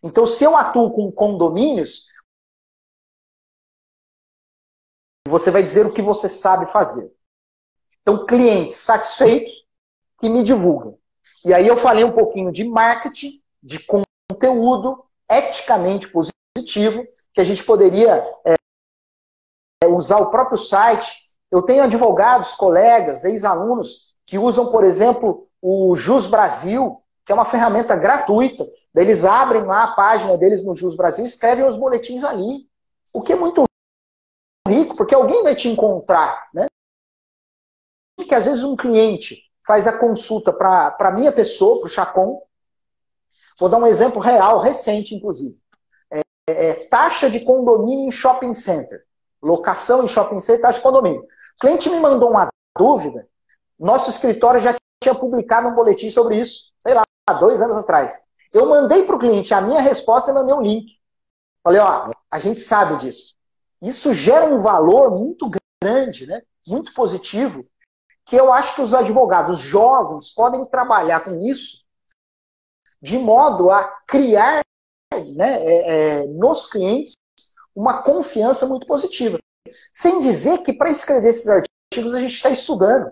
Então, se eu atuo com condomínios, você vai dizer o que você sabe fazer. Então, clientes satisfeitos que me divulgam. E aí eu falei um pouquinho de marketing, de conteúdo eticamente positivo, que a gente poderia é, usar o próprio site. Eu tenho advogados, colegas, ex-alunos que usam, por exemplo, o Jus Brasil, que é uma ferramenta gratuita. Eles abrem lá a página deles no Jus Brasil e escrevem os boletins ali. O que é muito rico, porque alguém vai te encontrar, né? Que às vezes um cliente faz a consulta para a minha pessoa, para o Chacon. Vou dar um exemplo real, recente, inclusive. É, é, taxa de condomínio em shopping center. Locação em shopping center, taxa de condomínio. O cliente me mandou uma dúvida, nosso escritório já tinha publicado um boletim sobre isso, sei lá, dois anos atrás. Eu mandei para o cliente a minha resposta e mandei um link. Falei, ó, a gente sabe disso. Isso gera um valor muito grande, né? muito positivo, que eu acho que os advogados jovens podem trabalhar com isso de modo a criar né, é, é, nos clientes uma confiança muito positiva. Sem dizer que para escrever esses artigos a gente está estudando.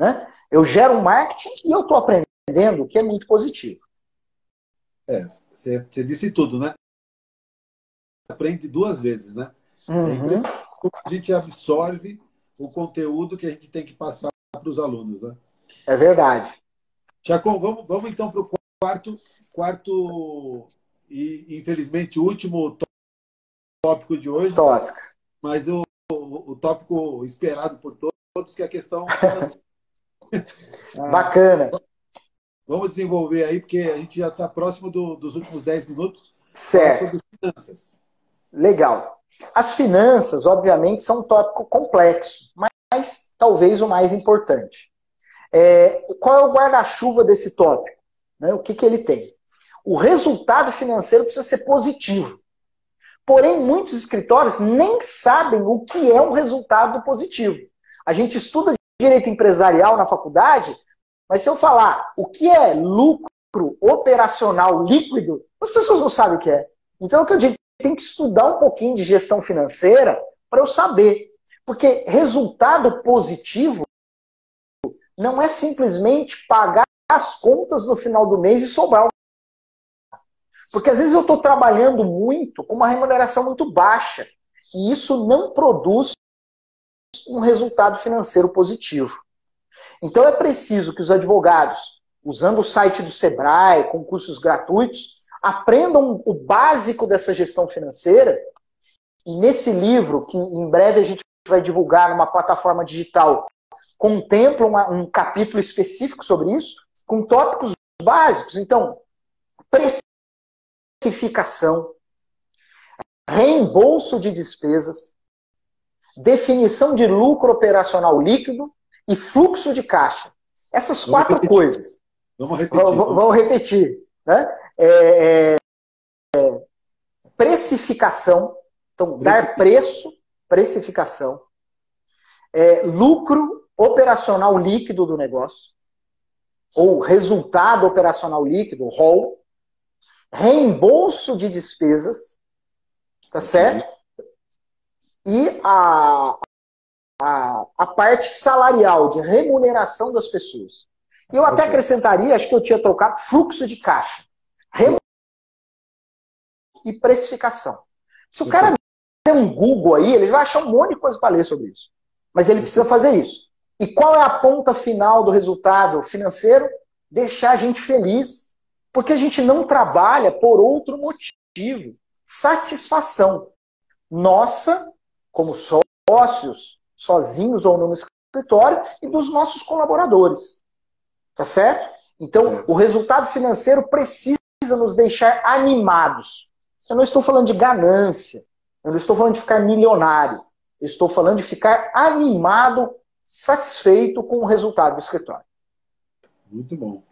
Né? Eu gero um marketing e eu estou aprendendo, o que é muito positivo. É, você, você disse tudo, né? Aprende duas vezes, né? Uhum. É a gente absorve o conteúdo que a gente tem que passar para os alunos, né? É verdade. Chacon, vamos, vamos então para o quarto, quarto e infelizmente último tópico de hoje. Tópico. Mas o, o, o tópico esperado por todos, que é a questão. Bacana. Vamos desenvolver aí, porque a gente já está próximo do, dos últimos 10 minutos. Certo. Sobre finanças. Legal. As finanças, obviamente, são um tópico complexo, mas talvez o mais importante. É, qual é o guarda-chuva desse tópico? Né? O que, que ele tem? O resultado financeiro precisa ser positivo. Porém, muitos escritórios nem sabem o que é um resultado positivo. A gente estuda direito empresarial na faculdade, mas se eu falar o que é lucro operacional líquido, as pessoas não sabem o que é. Então, é o que eu digo, tem que estudar um pouquinho de gestão financeira para eu saber. Porque resultado positivo não é simplesmente pagar as contas no final do mês e sobrar. Porque às vezes eu estou trabalhando muito com uma remuneração muito baixa. E isso não produz um resultado financeiro positivo. Então é preciso que os advogados, usando o site do Sebrae, com cursos gratuitos, aprendam o básico dessa gestão financeira. E nesse livro, que em breve a gente vai divulgar numa plataforma digital, contempla uma, um capítulo específico sobre isso, com tópicos básicos. Então, precificação, reembolso de despesas, definição de lucro operacional líquido e fluxo de caixa. Essas Vamos quatro repetir. coisas. Vamos repetir. Vamos, vamos repetir. Né? É, é, precificação, então dar preço, precificação, é, lucro operacional líquido do negócio, ou resultado operacional líquido, ROL, reembolso de despesas, tá certo? E a, a, a parte salarial, de remuneração das pessoas. E eu até acrescentaria, acho que eu tinha trocado, fluxo de caixa. E precificação. Se o cara der um Google aí, ele vai achar um monte de coisa para ler sobre isso. Mas ele precisa fazer isso. E qual é a ponta final do resultado financeiro? Deixar a gente feliz. Porque a gente não trabalha por outro motivo. Satisfação. Nossa, como sócios, sozinhos ou no escritório, e dos nossos colaboradores. Tá certo? Então, é. o resultado financeiro precisa nos deixar animados. Eu não estou falando de ganância, eu não estou falando de ficar milionário, eu estou falando de ficar animado, satisfeito com o resultado do escritório. Muito bom.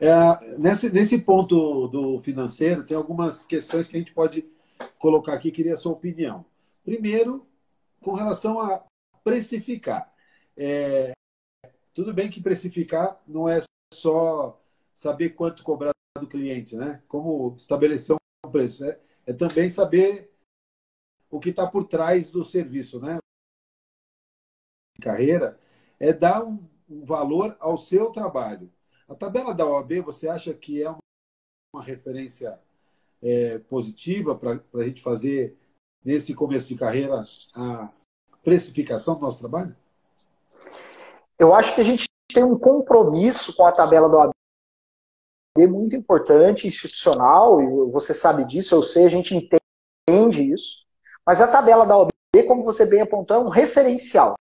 É, nesse, nesse ponto do financeiro, tem algumas questões que a gente pode colocar aqui, queria a sua opinião. Primeiro, com relação a precificar. É, tudo bem que precificar não é só saber quanto cobrar do cliente, né? Como estabelecer um preço, né? É também saber o que está por trás do serviço, né? Carreira é dar um, valor ao seu trabalho. A tabela da OAB, você acha que é uma, uma referência é, positiva para a gente fazer nesse começo de carreira a precificação do nosso trabalho? Eu acho que a gente tem um compromisso com a tabela do OAB muito importante, institucional, e você sabe disso, eu sei, a gente entende isso. Mas a tabela da OAB, como você bem apontou, é um referencial.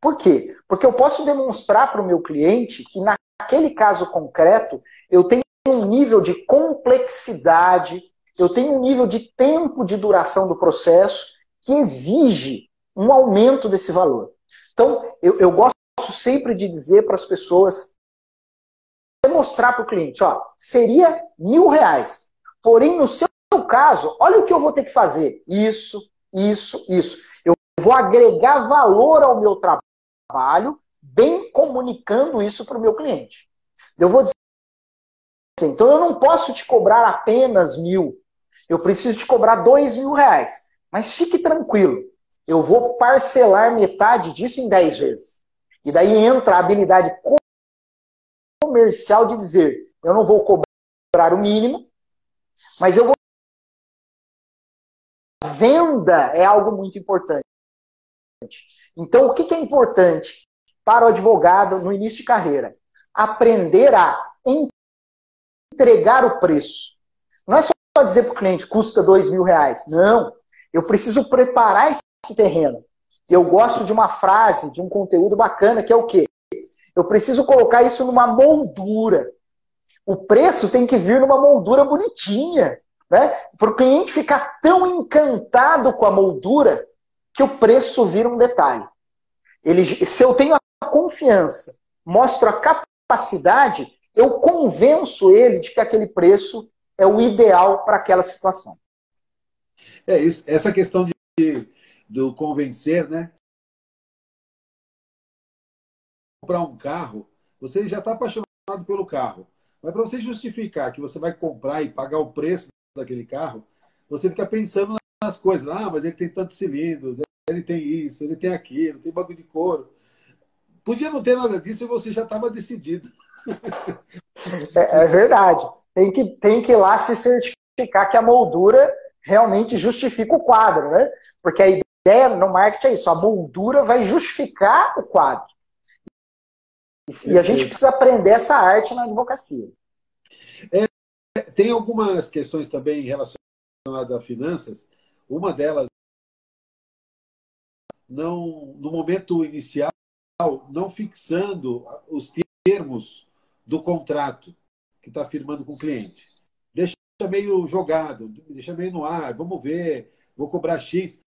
Por quê? Porque eu posso demonstrar para o meu cliente que naquele caso concreto eu tenho um nível de complexidade, eu tenho um nível de tempo de duração do processo que exige um aumento desse valor. Então, eu, eu gosto sempre de dizer para as pessoas mostrar para o cliente, ó, seria mil reais. Porém, no seu caso, olha o que eu vou ter que fazer. Isso, isso, isso. Eu vou agregar valor ao meu trabalho, bem comunicando isso para o meu cliente. Eu vou dizer, então eu não posso te cobrar apenas mil. Eu preciso te cobrar dois mil reais. Mas fique tranquilo, eu vou parcelar metade disso em dez vezes. E daí entra a habilidade comercial de dizer: eu não vou cobrar o mínimo, mas eu vou. A venda é algo muito importante. Então, o que é importante para o advogado no início de carreira? Aprender a entregar o preço. Não é só dizer para o cliente custa dois mil reais. Não. Eu preciso preparar esse terreno. Eu gosto de uma frase, de um conteúdo bacana, que é o quê? Eu preciso colocar isso numa moldura. O preço tem que vir numa moldura bonitinha. Né? Para o cliente ficar tão encantado com a moldura que o preço vira um detalhe. Ele, se eu tenho a confiança, mostro a capacidade, eu convenço ele de que aquele preço é o ideal para aquela situação. É isso. Essa questão de, do convencer, né? Comprar um carro, você já está apaixonado pelo carro. Mas para você justificar que você vai comprar e pagar o preço daquele carro, você fica pensando nas coisas. Ah, mas ele tem tantos cilindros, ele tem isso, ele tem aquilo, tem bagulho de couro. Podia não ter nada disso e você já estava decidido. É, é, verdade. Tem que, tem que ir lá se certificar que a moldura realmente justifica o quadro, né? Porque a ideia no marketing é isso, a moldura vai justificar o quadro. E, a gente precisa aprender essa arte na advocacia. É, tem algumas questões também relacionadas a finanças. Uma delas, não, no momento inicial, não fixando os termos do contrato que está firmando com o cliente. Deixa meio jogado, deixa meio no ar, vamos ver, vou cobrar X,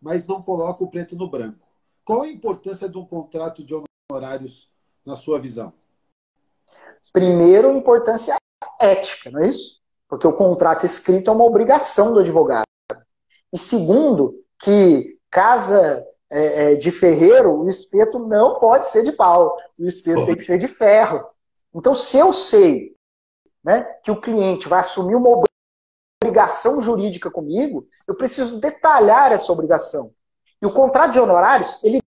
mas não coloca o preto no branco. Qual a importância de um contrato de honorários na sua visão? Primeiro, importância ética, não é isso? Porque o contrato escrito é uma obrigação do advogado. E segundo, que casa é, é, de ferreiro, o espeto não pode ser de pau. O espeto tem que ser de ferro. Então, se eu sei né, que o cliente vai assumir uma obrigação jurídica comigo, eu preciso detalhar essa obrigação. E o contrato de honorários, ele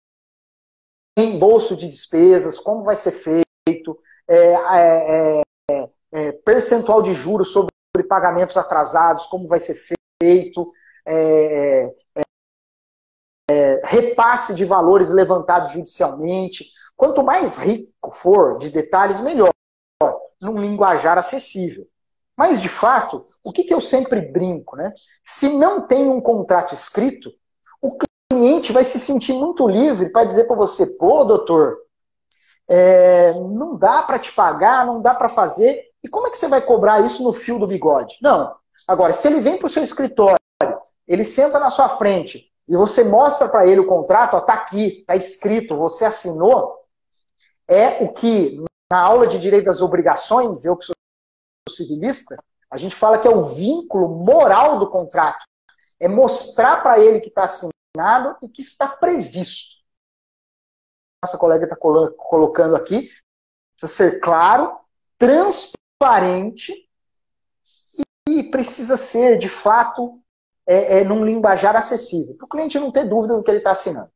reembolso de despesas, como vai ser feito, é, é, é, é percentual de juros sobre pagamentos atrasados, como vai ser feito, é, é, repasse de valores levantados judicialmente. Quanto mais rico for de detalhes, melhor num linguajar acessível. Mas, de fato, o que, que eu sempre brinco? Né? Se não tem um contrato escrito, o cliente vai se sentir muito livre para dizer para você: pô, doutor, é, não dá para te pagar, não dá para fazer. E como é que você vai cobrar isso no fio do bigode? Não. Agora, se ele vem para o seu escritório, ele senta na sua frente e você mostra para ele o contrato, está aqui, está escrito, você assinou, é o que na aula de direito das obrigações, eu que sou civilista, a gente fala que é o vínculo moral do contrato. É mostrar para ele que está assinado e que está previsto. Nossa colega está colocando aqui. Precisa ser claro, transparente e precisa ser, de fato, é, é, num linguajar acessível, para o cliente não ter dúvida do que ele está assinando.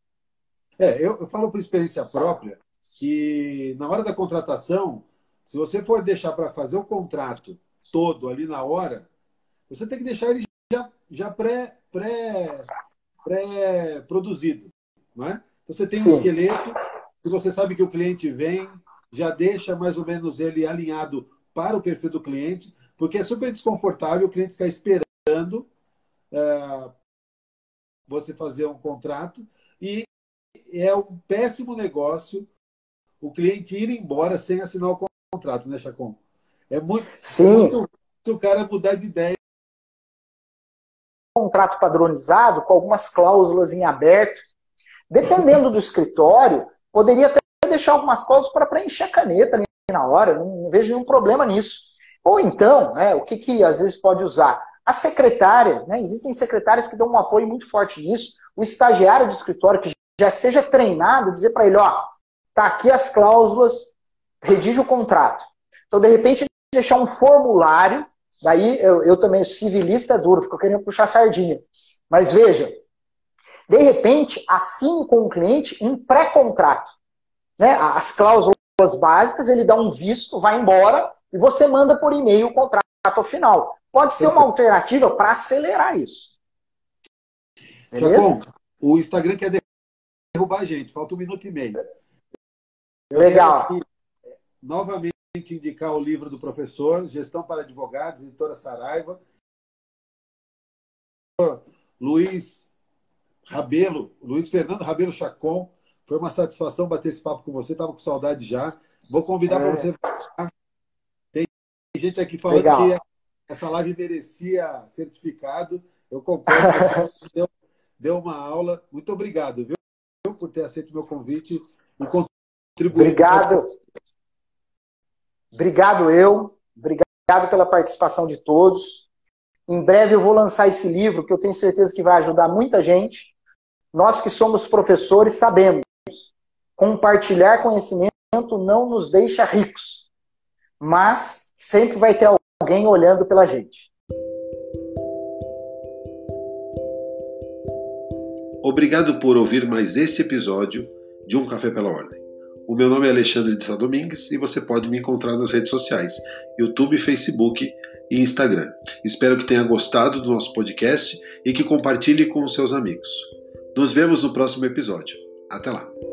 É, eu, eu falo por experiência própria que na hora da contratação, se você for deixar para fazer o contrato todo ali na hora, você tem que deixar ele já, já pré, pré, pré produzido, não é? Você tem Sim. um esqueleto que você sabe que o cliente vem, já deixa mais ou menos ele alinhado para o perfil do cliente, porque é super desconfortável o cliente ficar esperando é, você fazer um contrato e é um péssimo negócio o cliente ir embora sem assinar o contrato, né, Chacon? É muito, Sim. É muito se o cara mudar de ideia. Contrato padronizado, com algumas cláusulas em aberto. Dependendo do escritório, poderia até deixar algumas cláusulas para preencher a caneta ali na hora, não, não vejo nenhum problema nisso. Ou então, né, o que, que às vezes pode usar? A secretária, né, existem secretárias que dão um apoio muito forte nisso. O estagiário do escritório que já seja treinado, dizer para ele, ó, tá aqui as cláusulas, redige o contrato. Então, de repente, deixar um formulário, daí eu, eu também, civilista é duro, fico querendo puxar sardinha. Mas veja, de repente, assine com o cliente um pré-contrato. Né? As cláusulas básicas, ele dá um visto, vai embora, e você manda por e-mail o contrato final. Pode ser uma alternativa para acelerar isso. Beleza? o Instagram quer derrubar a gente, falta um minuto e meio. Eu Legal. Aqui, novamente indicar o livro do professor, Gestão para Advogados, editora Saraiva. Luiz Rabelo, Luiz Fernando Rabelo Chacon, foi uma satisfação bater esse papo com você, estava com saudade já. Vou convidar é. para você. Tem gente aqui falando Legal. que essa live merecia certificado. Eu concordo. deu, deu uma aula. Muito obrigado, viu, por ter aceito meu convite e contribuir. Obrigado. Obrigado eu. Obrigado pela participação de todos. Em breve eu vou lançar esse livro que eu tenho certeza que vai ajudar muita gente. Nós que somos professores sabemos, compartilhar conhecimento não nos deixa ricos, mas sempre vai ter alguém olhando pela gente. Obrigado por ouvir mais esse episódio de Um Café pela Ordem. O meu nome é Alexandre de Sá Domingues e você pode me encontrar nas redes sociais, YouTube, Facebook e Instagram. Espero que tenha gostado do nosso podcast e que compartilhe com os seus amigos. Nos vemos no próximo episódio. Até lá!